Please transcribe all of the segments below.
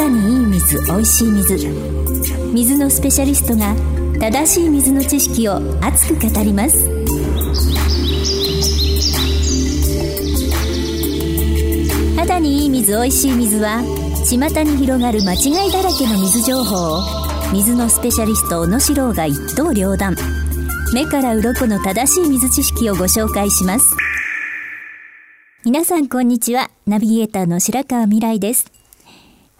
肌にいい水おいしい水。水のスペシャリストが正しい水の知識を熱く語ります。肌にいい水おいしい水は巷に広がる間違いだらけの水情報を水のスペシャリスト小野史郎が一刀両断。目から鱗の正しい水知識をご紹介します。皆さんこんにちは。ナビゲーターの白川未来です。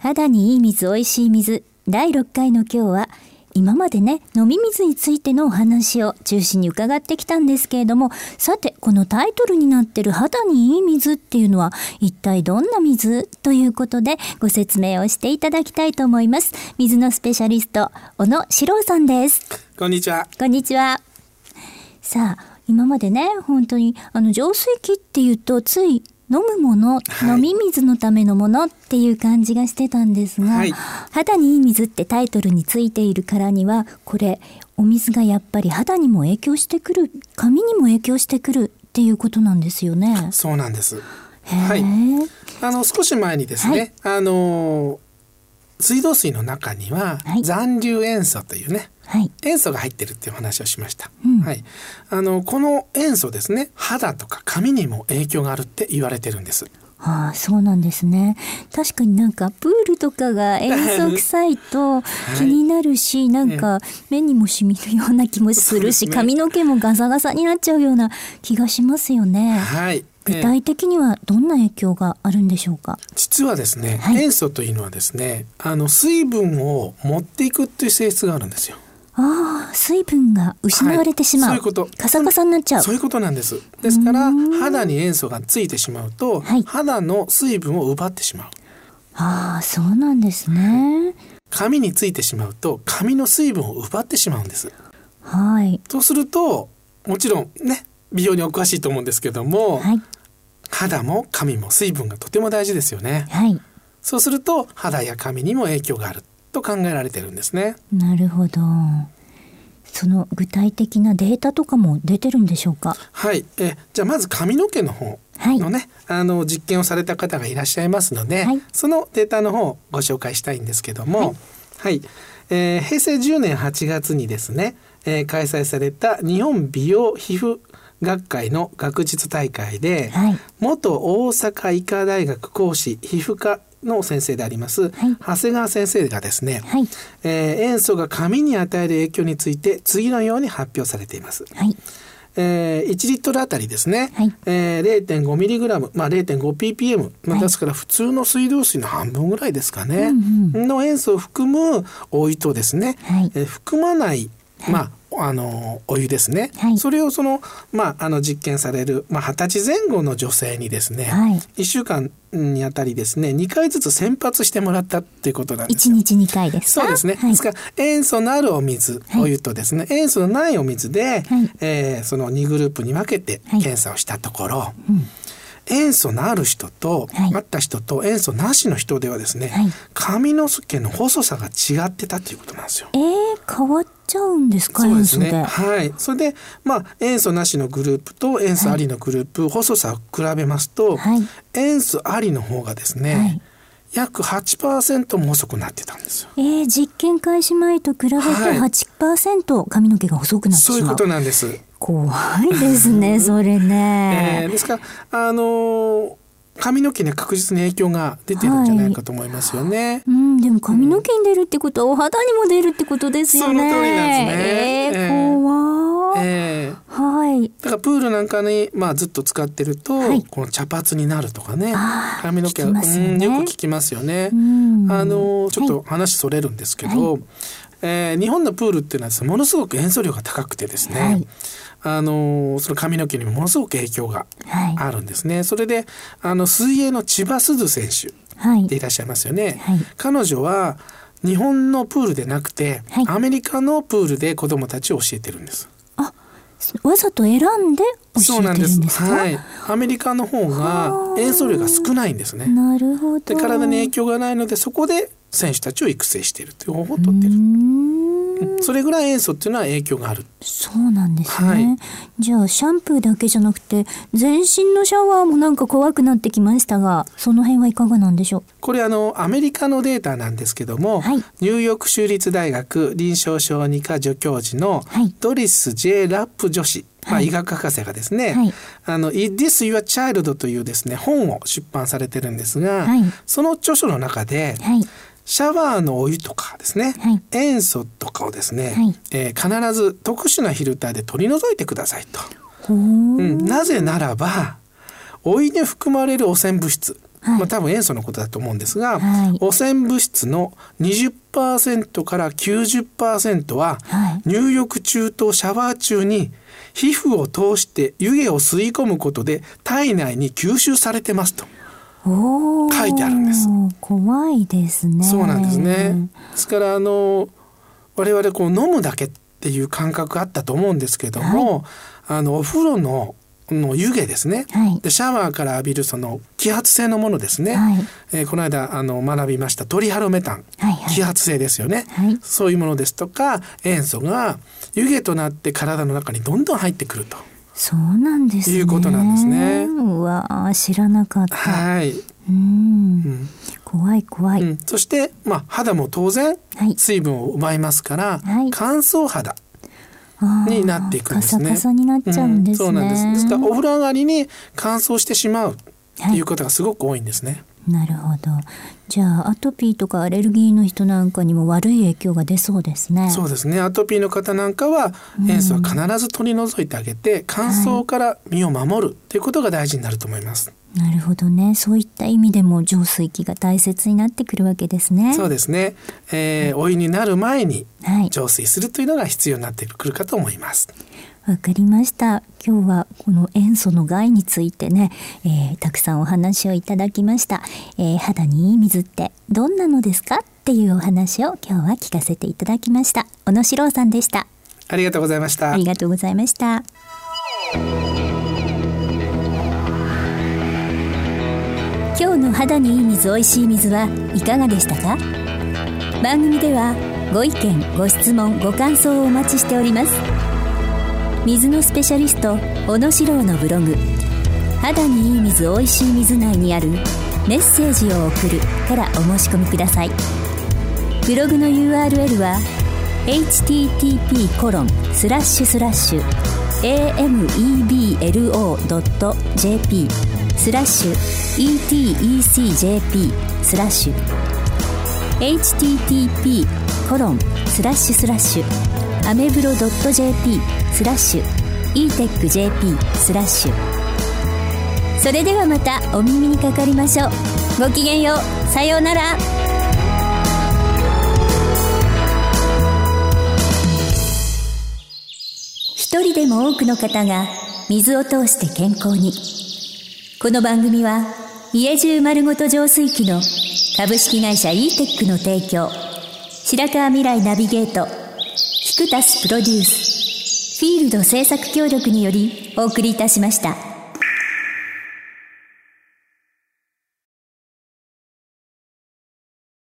肌にいい水おいしい水。第6回の今日は今までね飲み水についてのお話を中心に伺ってきたんですけれどもさてこのタイトルになってる肌にいい水っていうのは一体どんな水？ということでご説明をしていただきたいと思います。水のスペシャリスト小野史郎さんです。こんにちは。こんにちは。さあ今までね本当にあの浄水器っていうとつい飲むもの、はい、飲み水のためのものっていう感じがしてたんですが、はい、肌にいい水ってタイトルについているからにはこれお水がやっぱり肌にも影響してくる髪にも影響してくるっていうことなんですよね。そうなんです。はい。あの少し前にですね、はい、あの水道水の中には残留塩素というね、はい、塩素が入ってるっていう話をしました、うん、はい、あのこの塩素ですね肌とか髪にも影響があるって言われてるんです。ああそうなんですね。確かになんかプールとかが塩素臭いと 気になるし、はい、なんか目にもしみるような気もするし、ね、髪の毛もガサガサになっちゃうような気がしますよね。はい具体的にはどんな影響があるんでしょうか、実はですね、はい、塩素というのはですねあの水分を持っていくという性質があるんですよ。ああ、水分が失われてしまう、はい、そういうこと。カサカサになっちゃう。そういうことなんです。ですから肌に塩素がついてしまうと、はい、肌の水分を奪ってしまう。ああそうなんですね。髪についてしまうと髪の水分を奪ってしまうんです。はい。とするともちろんね美容にお詳しいと思うんですけども、はい、肌も髪も水分がとても大事ですよね。はい。そうすると肌や髪にも影響があると考えられてるんですね。なるほど。その具体的なデータとかも出てるんでしょうか？はい、えじゃあまず髪の毛の方のね、はい、あの実験をされた方がいらっしゃいますので、はい、そのデータの方をご紹介したいんですけども、はい、はい、えー、平成10年8月にですね、えー、開催された日本美容皮膚学会の学術大会で、はい、元大阪医科大学講師皮膚科の先生であります、はい、長谷川先生がですね、はい、えー、塩素が髪に与える影響について次のように発表されています。はい。えー、1リットルあたりですね、はい、えー、0.5ミリグラム、まあ、0.5ppm、まあ、ですから普通の水道水の半分ぐらいですかね、の塩素を含むお湯とですね、はい、えー、含まない、まああのお湯ですね、はい、それをその,、まあ、あの実験される、まあ、20歳前後の女性にですね、はい、1週間にあたりですね2回ずつ洗髪してもらったっていうことなんですよ。1日2回ですそうですね、はい、ですから塩素のあるお水、お湯とですね塩素のないお水で、はい、えー、その2グループに分けて検査をしたところ、うん塩素のある人と、はい、あった人と塩素なしの人ではですね、はい、髪の毛の細さが違ってたということなんですよ。えー、変わっちゃうんですかそうですね。はい。それでまあ塩素なしのグループと塩素ありのグループ、はい、細さを比べますと、塩素ありの方がですね、約8%も細くなってたんですよ。えー、実験開始前と比べて8%髪の毛が細くなってしまう、そういうことなんです。怖いですね、それね。えー、ですから、あのー髪の毛に確実に影響が出てるんじゃないかと思いますよね。はい、うん、でも髪の毛に出るってことはお肌にも出るってことですよね。その通りなんですね。えー、怖い。えー、はい。だからプールなんかにまあずっと使ってると、はい、この茶髪になるとかね、髪の毛、ね、うんよく聞きますよね。あのちょっと話それるんですけど、はい、えー、日本のプールっていうのはものすごく塩素量が高くてですね。はいあのその髪の毛にもものすごく影響があるんですね。はい、それであの水泳の千葉すず選手でいらっしゃいますよね。はい、彼女は日本のプールでなくて、はい、アメリカのプールで子どもたちを教えてるんです。あわざと選んでそうなんです。はい。アメリカの方が塩素量が少ないんですね。なるほど。で体に影響がないのでそこで選手たちを育成しているという方法をとってる。それぐらい塩素っていうのは影響がある。そうなんですね、はい、じゃあシャンプーだけじゃなくて全身のシャワーもなんか怖くなってきましたがその辺はいかがなんでしょう？これあのアメリカのデータなんですけども、はい、ニューヨーク州立大学臨床小児科助教授のドリス・ J・ ラップ女子まあ、医学博士がですね「はい、あの Is This Your Child」というですね本を出版されてるんですが、はい、その著書の中で、はい、シャワーのお湯とかですね、はい、塩素とかをですね、はい、えー、必ず特殊なフィルターで取り除いてくださいと。う。ん、なぜならばお湯に含まれる汚染物質、はい、まあ、多分塩素のことだと思うんですが、はい、汚染物質の20%から90%は、入浴中とシャワー中に皮膚を通して湯気を吸い込むことで体内に吸収されてますと。書いてあるんです。怖いですね。そうなんですね。ですからあの我々こう飲むだけっていう感覚あったと思うんですけども、はい、あのお風呂のの湯気ですね、はい、でシャワーから浴びるその揮発性のものですね、はい、えー、この間あの学びましたトリハロメタン、はいはい、揮発性ですよね、はい、そういうものですとか塩素が湯気となって体の中にどんどん入ってくると。そうなんですね。いうことなんですね。うわ知らなかった。はい。うん、怖い怖い、うん、そしてまあ肌も当然水分を奪いますから、はい、乾燥肌になっていくんですね。カサカサになっちゃうんです、ねうん、そうなんです。ですからお風呂上がりに乾燥してしまうっていうことがすごく多いんですね。なるほど。じゃあアトピーとかアレルギーの人なんかにも悪い影響が出そうですね。そうですね。アトピーの方なんかは塩素は必ず取り除いてあげて、乾燥から身を守るということが大事になると思います。なるほどね。そういった意味でも浄水器が大切になってくるわけですね。そうですね。えー、お湯になる前に浄水するというのが必要になってくるかと思います。わかりました。今日はこの塩素の害についてね、えー、たくさんお話をいただきました、えー、肌にいい水ってどんなのですか？っていうお話を今日は聞かせていただきました。小野史郎さんでした。ありがとうございました。ありがとうございました。今日の肌にいい水おいしい水はいかがでしたか？番組ではご意見ご質問ご感想をお待ちしております水のスペシャリスト小野史郎のブログ「肌にいい水おいしい水」内にある「メッセージを送る」からお申し込みください。ブログの URL は http コロンスラッシュスラッシュ ameblo.jp スラッシュ etecjp スラッシュ。http コロンスラッシュスラッシュ。アメブロ .jp スラッシュ。e-techjp スラッシュ。それではまたお耳にかかりましょう。ごきげんよう。さようなら。一人でも多くの方が水を通して健康に。この番組は家中丸ごと浄水器の株式会社 e テックの提供。白川未来ナビゲート。クタスプロデュースフィールド制作協力によりお送りいたしました。